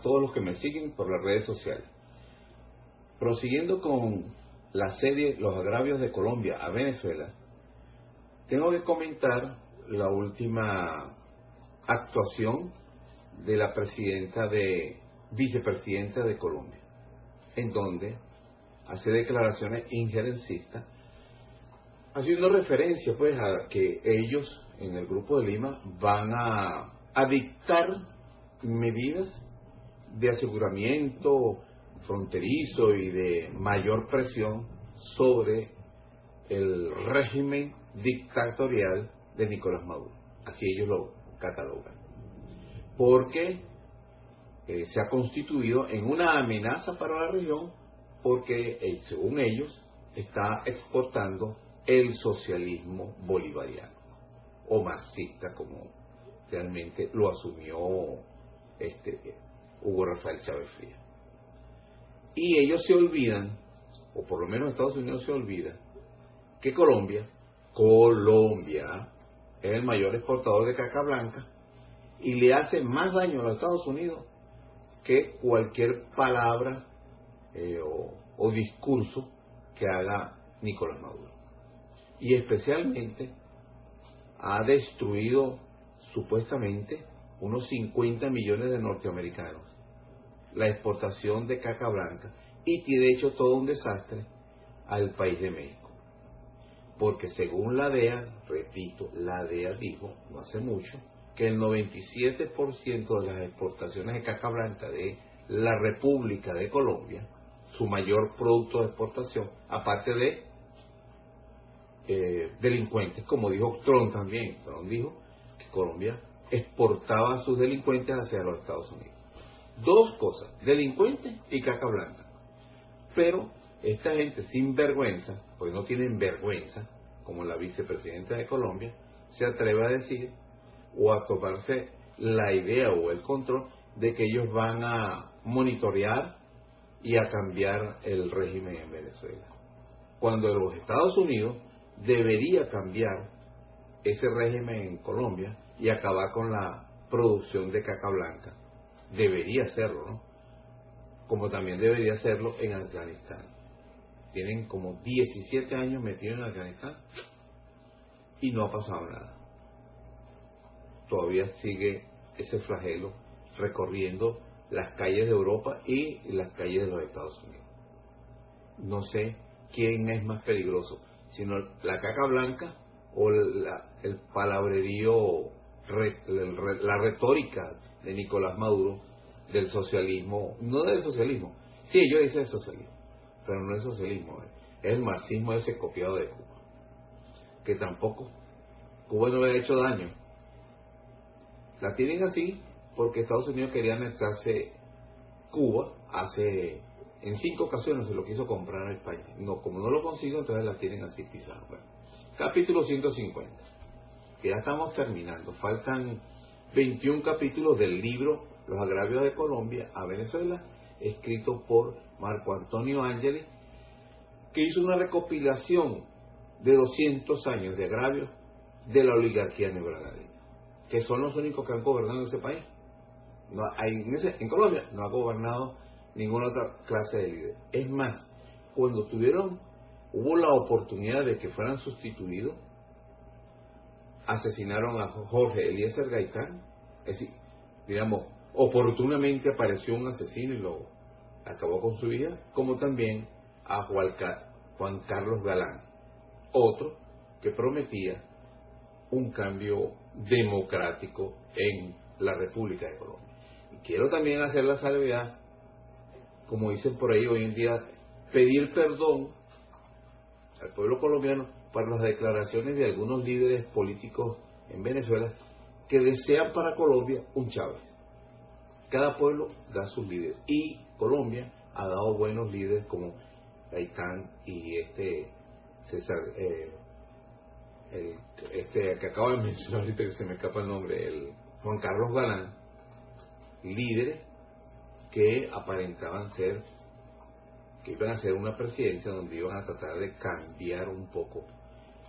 todos los que me siguen por las redes sociales. Prosiguiendo con la serie Los agravios de Colombia a Venezuela, tengo que comentar la última actuación de la presidenta de vicepresidenta de Colombia, en donde hace declaraciones injerencistas, haciendo referencia pues a que ellos en el grupo de Lima van a, a dictar medidas de aseguramiento fronterizo y de mayor presión sobre el régimen dictatorial de Nicolás Maduro. Así ellos lo catalogan. Porque eh, se ha constituido en una amenaza para la región porque, eh, según ellos, está exportando el socialismo bolivariano o marxista como realmente lo asumió este Hugo Rafael Chávez Frías. Y ellos se olvidan, o por lo menos Estados Unidos se olvida, que Colombia, Colombia, es el mayor exportador de caca blanca y le hace más daño a los Estados Unidos que cualquier palabra eh, o, o discurso que haga Nicolás Maduro. Y especialmente ha destruido supuestamente unos 50 millones de norteamericanos la exportación de caca blanca y tiene hecho todo un desastre al país de México. Porque según la DEA, repito, la DEA dijo no hace mucho que el 97% de las exportaciones de caca blanca de la República de Colombia, su mayor producto de exportación, aparte de eh, delincuentes, como dijo Trump también, Trump dijo que Colombia exportaba a sus delincuentes hacia los Estados Unidos. Dos cosas, delincuentes y caca blanca. Pero esta gente sin vergüenza, pues no tienen vergüenza, como la vicepresidenta de Colombia, se atreve a decir o a tomarse la idea o el control de que ellos van a monitorear y a cambiar el régimen en Venezuela. Cuando los Estados Unidos debería cambiar ese régimen en Colombia y acabar con la producción de caca blanca. Debería hacerlo, ¿no? Como también debería hacerlo en Afganistán. Tienen como 17 años metidos en Afganistán y no ha pasado nada todavía sigue ese flagelo recorriendo las calles de Europa y las calles de los Estados Unidos. No sé quién es más peligroso, sino la caca blanca o el palabrerío, la retórica de Nicolás Maduro del socialismo, no del socialismo, sí, ellos dicen socialismo, pero no es socialismo, es el marxismo ese copiado de Cuba, que tampoco, Cuba no le ha hecho daño, la tienen así porque Estados Unidos quería anexarse Cuba hace en cinco ocasiones se lo quiso comprar en España. No, como no lo consigo, entonces la tienen así pisada. Bueno, capítulo 150, que ya estamos terminando. Faltan 21 capítulos del libro Los agravios de Colombia a Venezuela, escrito por Marco Antonio Ángeli, que hizo una recopilación de 200 años de agravios de la oligarquía neogranadina que son los únicos que han gobernado ese país. No, hay, en, en Colombia no ha gobernado ninguna otra clase de líder. Es más, cuando tuvieron, hubo la oportunidad de que fueran sustituidos, asesinaron a Jorge Eliezer Gaitán, es decir, digamos, oportunamente apareció un asesino y lo acabó con su vida, como también a Juan Carlos Galán, otro que prometía un cambio democrático en la República de Colombia. Y quiero también hacer la salvedad, como dicen por ahí hoy en día, pedir perdón al pueblo colombiano para las declaraciones de algunos líderes políticos en Venezuela que desean para Colombia un Chávez. Cada pueblo da sus líderes y Colombia ha dado buenos líderes como Gaitán y este César eh, el, este que acabo de mencionar ahorita que se me escapa el nombre, el Juan Carlos Galán, líderes que aparentaban ser, que iban a ser una presidencia donde iban a tratar de cambiar un poco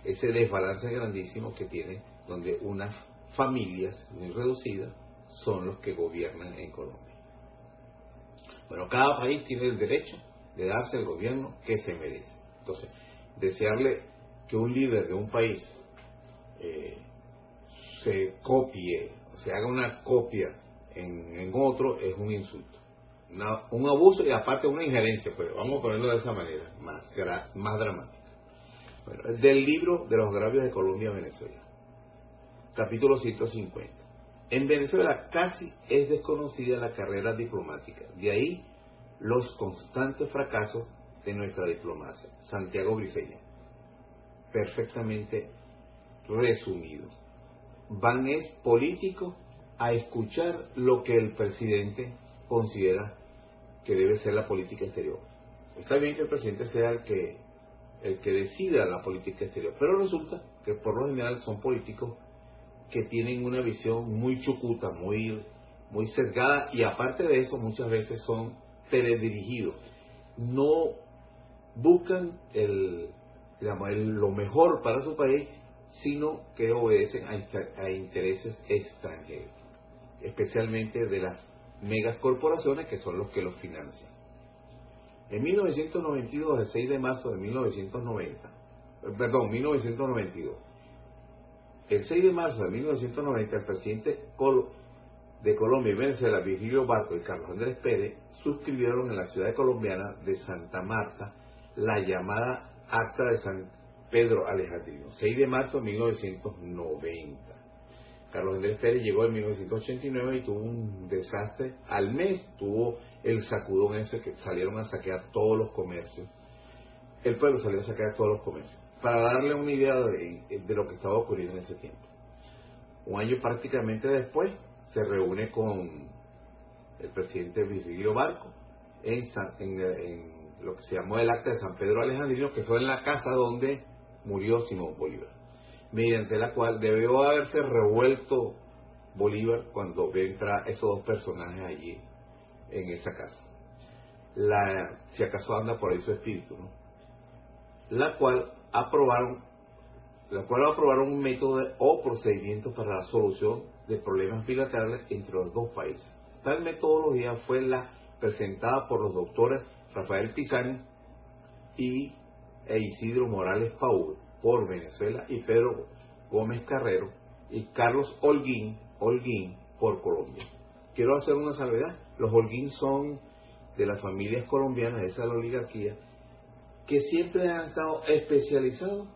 ese desbalance grandísimo que tiene, donde unas familias muy reducidas son los que gobiernan en Colombia. Bueno, cada país tiene el derecho de darse el gobierno que se merece. Entonces, desearle que un líder de un país eh, se copie, se haga una copia en, otro, es un insulto. un abuso y aparte una injerencia, pero vamos a ponerlo de esa manera, más, más dramática. Del libro de los agravios de Colombia-Venezuela, capítulo 150. En Venezuela casi es desconocida la carrera diplomática, de ahí los constantes fracasos de nuestra diplomacia. Santiago Briceña, perfectamente resumido. Van es político a escuchar lo que el presidente considera que debe ser la política exterior. Está bien que el presidente sea el que el que decida la política exterior, pero resulta que por lo general son políticos que tienen una visión muy chucuta, muy muy sesgada y aparte de eso muchas veces son teledirigidos. No buscan el, lo mejor para su país, sino que obedecen a, intereses extranjeros, especialmente de las megas corporaciones que son los que los financian. En 1992, el 6 de marzo de 1990, perdón, 1992, el 6 de marzo de 1990, el presidente de Colombia y Venezuela, Virgilio Barco y Carlos Andrés Pérez, suscribieron en la ciudad colombiana de Santa Marta la llamada Acta de San Pedro Alejandrino, 6 de marzo de 1990. Carlos Andrés Pérez llegó en 1989 y tuvo un desastre. Al mes tuvo el sacudón ese que salieron a saquear todos los comercios. El pueblo salió a saquear todos los comercios. Para darle una idea de, lo que estaba ocurriendo en ese tiempo. Un año prácticamente después se reúne con el presidente Virgilio Barco en, en lo que se llamó el acta de San Pedro Alejandrino, que fue en la casa donde murió Simón Bolívar, mediante la cual debió haberse revuelto Bolívar cuando entra esos dos personajes allí en esa casa. La, si acaso anda por ahí su espíritu, ¿no? La cual aprobaron, la cual aprobaron un método o procedimiento para la solución de problemas bilaterales entre los dos países. Tal metodología fue la presentada por los doctores Rafael Pizani y e Isidro Morales Paul por Venezuela y Pedro Gómez Carrero y Carlos Holguín, Holguín por Colombia. Quiero hacer una salvedad, los Holguín son de las familias colombianas, esa es la oligarquía, que siempre han estado especializados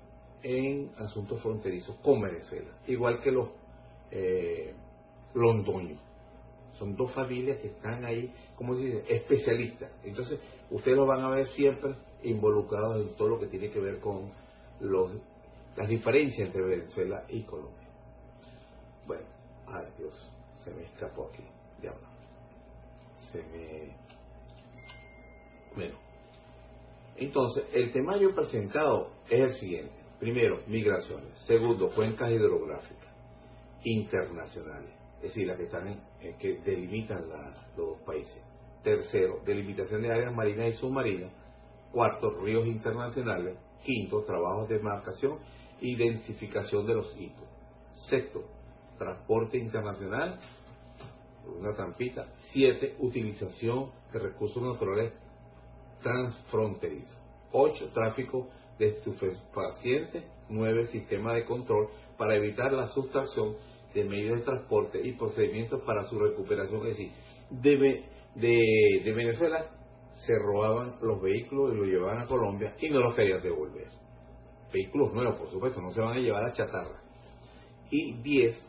en asuntos fronterizos con Venezuela, igual que los eh, londoños. Son dos familias que están ahí, como se dice, especialistas. Entonces, ustedes lo van a ver siempre involucrados en todo lo que tiene que ver con los, las diferencias entre Venezuela y Colombia. Bueno, ay Dios, se me escapó aquí, ya. Se me... Bueno, entonces el temario presentado es el siguiente. Primero, migraciones. Segundo, cuencas hidrográficas internacionales, es decir, las que están en, que delimitan los dos países. Tercero, delimitación de áreas marinas y submarinas. Cuarto, ríos internacionales. Quinto, trabajos de marcación y densificación de los hitos. Sexto, transporte internacional, una trampita. Siete, utilización de recursos naturales transfronterizos. Ocho, tráfico de estupefacientes. Nueve, sistema de control para evitar la sustracción de medios de transporte y procedimientos para su recuperación. Es decir, debe de, Venezuela se robaban los vehículos y los llevaban a Colombia y no los querían devolver. Vehículos nuevos, por supuesto, no se van a llevar a chatarra. Y 10.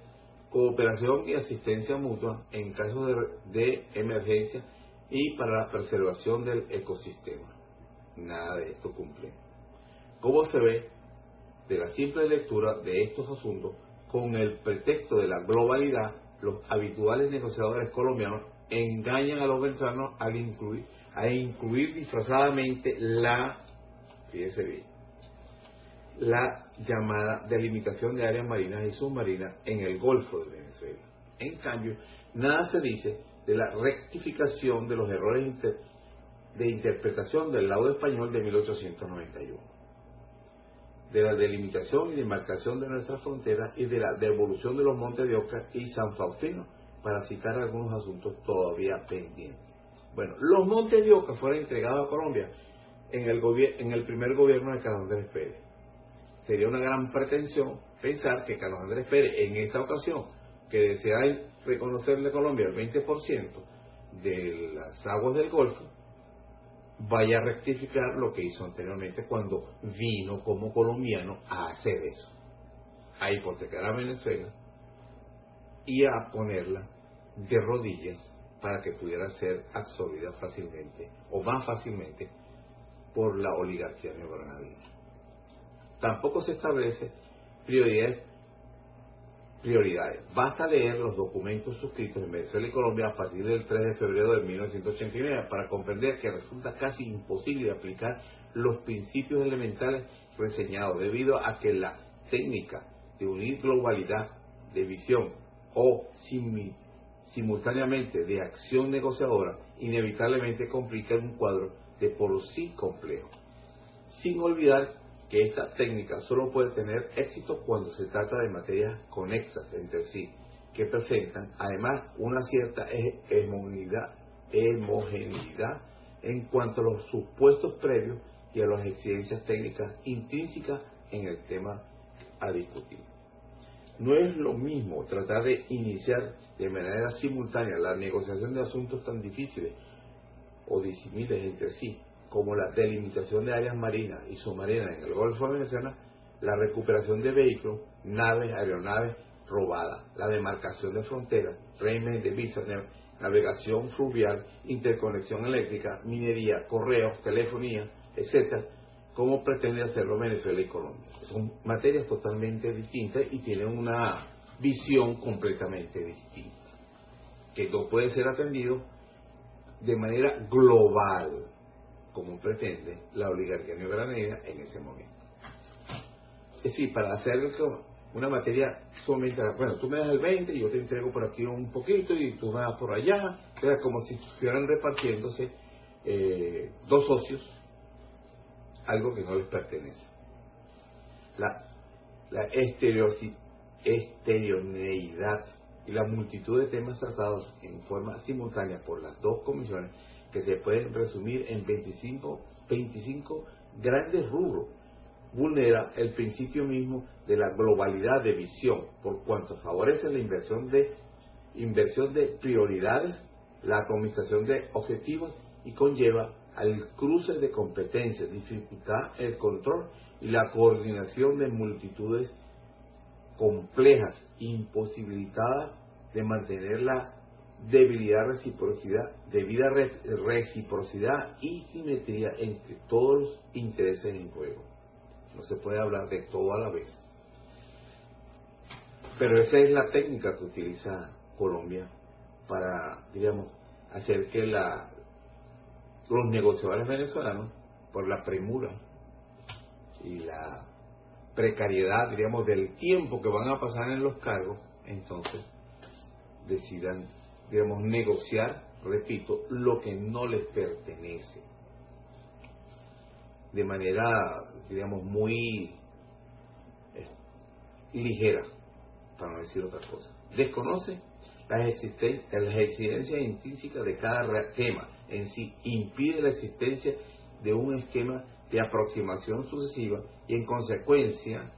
Cooperación y asistencia mutua en caso de, de emergencia y para la preservación del ecosistema. Nada de esto cumple. Como se ve de la simple lectura de estos asuntos, con el pretexto de la globalidad, los habituales negociadores colombianos engañan a los venezolanos al incluir, a incluir disfrazadamente la, fíjese bien, la llamada delimitación de áreas marinas y submarinas en el Golfo de Venezuela. En cambio, nada se dice de la rectificación de los errores de interpretación del lado español de 1891, de la delimitación y demarcación de nuestras fronteras y de la devolución de los montes de Oca y San Faustino para citar algunos asuntos todavía pendientes. Bueno, los Montes de Oca fueron entregados a Colombia en el, en el primer gobierno de Carlos Andrés Pérez. Sería una gran pretensión pensar que Carlos Andrés Pérez en esta ocasión, que desea reconocerle a Colombia el 20% de las aguas del Golfo, vaya a rectificar lo que hizo anteriormente cuando vino como colombiano a hacer eso, a hipotecar a Venezuela y a ponerla de rodillas para que pudiera ser absorbida fácilmente o más fácilmente por la oligarquía neogranadina. Tampoco se establece prioridades prioridades. Basta leer los documentos suscritos en Venezuela y Colombia a partir del 3 de febrero de 1989 para comprender que resulta casi imposible aplicar los principios elementales reseñados debido a que la técnica de unir globalidad de visión o simultáneamente de acción negociadora inevitablemente complica un cuadro de por sí complejo. Sin olvidar que esta técnica solo puede tener éxito cuando se trata de materias conexas entre sí, que presentan además una cierta hemogeneidad, en cuanto a los supuestos previos y a las exigencias técnicas intrínsecas en el tema a discutir. No es lo mismo tratar de iniciar de manera simultánea la negociación de asuntos tan difíciles o disimiles entre sí como la delimitación de áreas marinas y submarinas en el Golfo de Venezuela, la recuperación de vehículos, naves, aeronaves robadas, la demarcación de fronteras, régimen de visas, navegación fluvial, interconexión eléctrica, minería, correos, telefonía, etcétera, como pretende hacerlo Venezuela y Colombia. Son materias totalmente distintas y tienen una visión completamente distinta, que no puede ser atendido de manera global como pretende la oligarquía neogranera en ese momento. Es decir, para hacer una materia sumamente, bueno, tú me das el 20 y yo te entrego por aquí un poquito y tú me das por allá, era como si estuvieran repartiéndose eh, dos socios algo que no les pertenece. La, la estereoneidad y la multitud de temas tratados en forma simultánea por las dos comisiones que se pueden resumir en 25, 25 grandes rubros, vulnera el principio mismo de la globalidad de visión, por cuanto favorece la inversión de, inversión de prioridades, la administración de objetivos y conlleva al cruce de competencias, dificultad el control y la coordinación de multitudes complejas, imposibilitadas de mantener la debilidad, reciprocidad, debida reciprocidad y simetría entre todos los intereses en juego. No se puede hablar de todo a la vez. Pero esa es la técnica que utiliza Colombia para, digamos, hacer que la, los negociadores venezolanos, por la premura y la precariedad, digamos, del tiempo que van a pasar en los cargos, entonces decidan digamos, negociar, repito, lo que no les pertenece. De manera, digamos, muy eh, ligera, para no decir otra cosa. Desconoce las, las exigencias intrínsecas de cada tema en sí, impide la existencia de un esquema de aproximación sucesiva y en consecuencia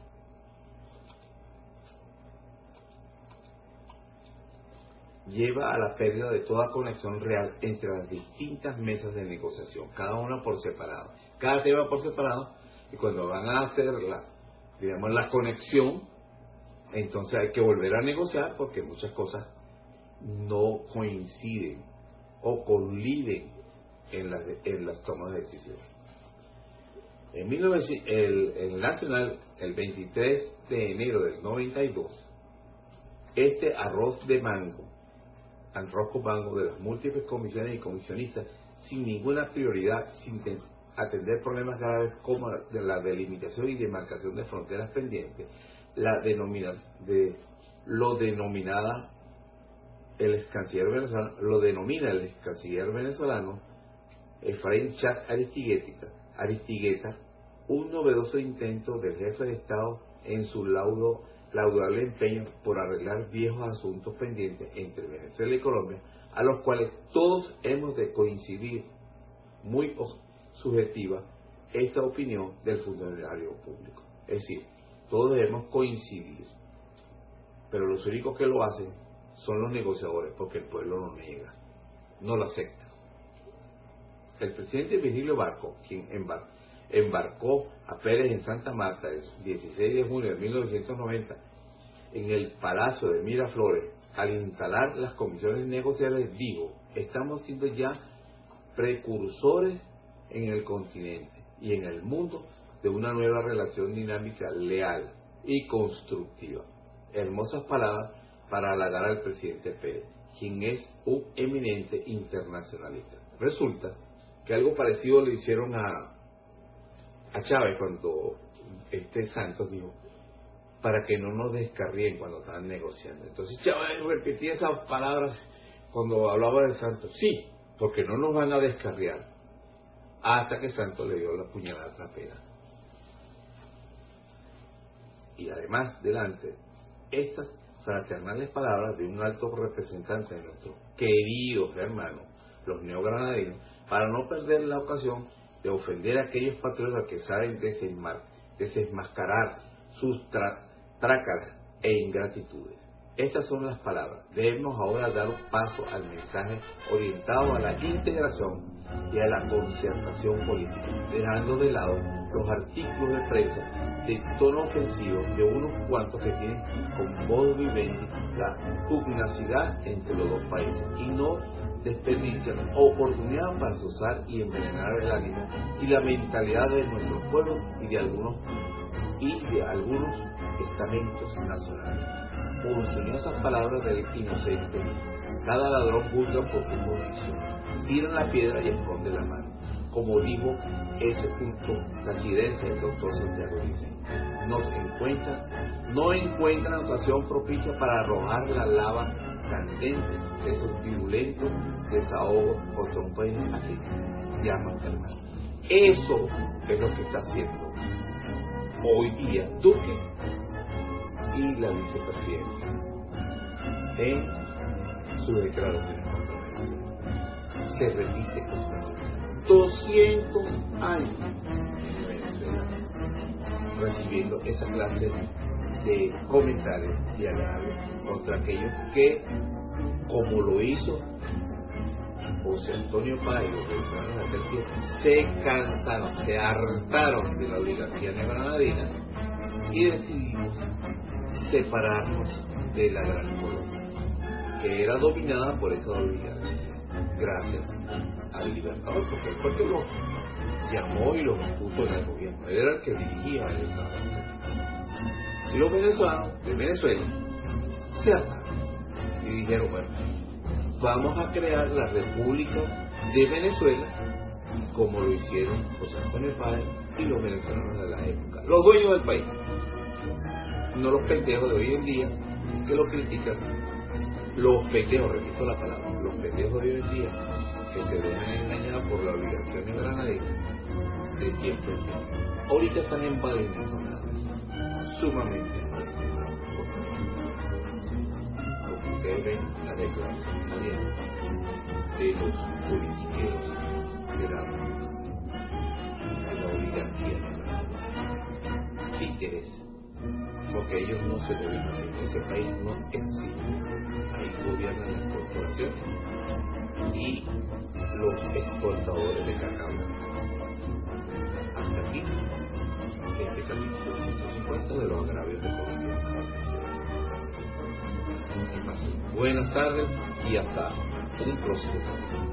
lleva a la pérdida de toda conexión real entre las distintas mesas de negociación, cada una por separado, cada tema por separado, y cuando van a hacer la, digamos, la conexión, entonces hay que volver a negociar porque muchas cosas no coinciden o coliden en las, en las tomas de decisiones. En el, el Nacional, el 23 de enero del 92, este arroz de mango al rosco banco de las múltiples comisiones y comisionistas sin ninguna prioridad, sin atender problemas graves como la delimitación y demarcación de fronteras pendientes, la denomina, de, lo denominada el canciller venezolano, lo denomina el canciller venezolano Efraín Chat Aristigueta, un novedoso intento del jefe de Estado en su laudo laudable empeño por arreglar viejos asuntos pendientes entre Venezuela y Colombia, a los cuales todos hemos de coincidir, muy subjetiva, esta opinión del funcionario público. Es decir, todos debemos coincidir, pero los únicos que lo hacen son los negociadores, porque el pueblo lo niega, no lo acepta. El presidente Virgilio Barco, quien embarcó a Pérez en Santa Marta el 16 de junio de 1990 en el Palacio de Miraflores, al instalar las comisiones negociadas, dijo, estamos siendo ya precursores en el continente y en el mundo de una nueva relación dinámica leal y constructiva. Hermosas palabras para halagar al presidente Pérez, quien es un eminente internacionalista. Resulta que algo parecido le hicieron a, a Chávez cuando este Santos dijo, para que no nos descarríen cuando estaban negociando. Entonces Chávez repetía esas palabras cuando hablaba de Santos. Sí, porque no nos van a descarriar. Hasta que Santos le dio la puñalada trapera. Y además, delante, estas fraternales palabras de un alto representante de nuestros queridos hermanos, los neogranadinos, para no perder la ocasión de ofender a aquellos patriotas que saben desmascarar sus trácalas e ingratitudes. Estas son las palabras. Debemos ahora dar paso al mensaje orientado a la integración y a la concertación política, dejando de lado los artículos de prensa de tono ofensivo de unos cuantos que tienen con modo vivendi la pugnacidad entre los dos países y no desperdician oportunidad para usar y envenenar el ánimo y la mentalidad de nuestros pueblos y de algunos y de algunos estamentos nacionales. Por palabras del inocente, cada ladrón juzga por su condición, tira la piedra y esconde la mano. Como dijo ese punto tachirense del doctor Santiago dice, nos encuentran, no encuentran ocasión propicia para arrojar la lava candente de esos violentos desahogos contra un país aquí llaman hermano. Eso es lo que está haciendo hoy día Duque y la vicepresidenta en sus declaraciones se repite constantemente. 200 años recibiendo esa clase de comentarios y agravios contra aquellos que, como lo hizo José Antonio Páez, se cansaron, se hartaron de la oligarquía neogranadina y decidimos separarnos de la Gran Colombia, que era dominada por esa oligarquía, gracias al Libertador, porque el pueblo lo llamó y lo puso en el gobierno, él era el que dirigía el Estado. Y los venezolanos de Venezuela se hartaron y dijeron, bueno, vamos a crear la República de Venezuela como lo hicieron José Antonio Páez y los venezolanos de la época, los dueños del país, no los pendejos de hoy en día que lo critican, los pendejos, repito la palabra, los pendejos de hoy en día que se dejan engañar por la obligación de Granadina de tiempo en tiempo. Ahorita están envalentonadas, sumamente envalentonadas. Ustedes ven la declaración de los politiqueros de la, de la oligarquía títeres, porque ellos no se gobiernan, ese país no existe, ahí gobiernan las corporaciones y los exportadores de cacao. Hasta aquí, este capítulo 150 de los agravios de Colombia. Buenas tardes y hasta un próximo.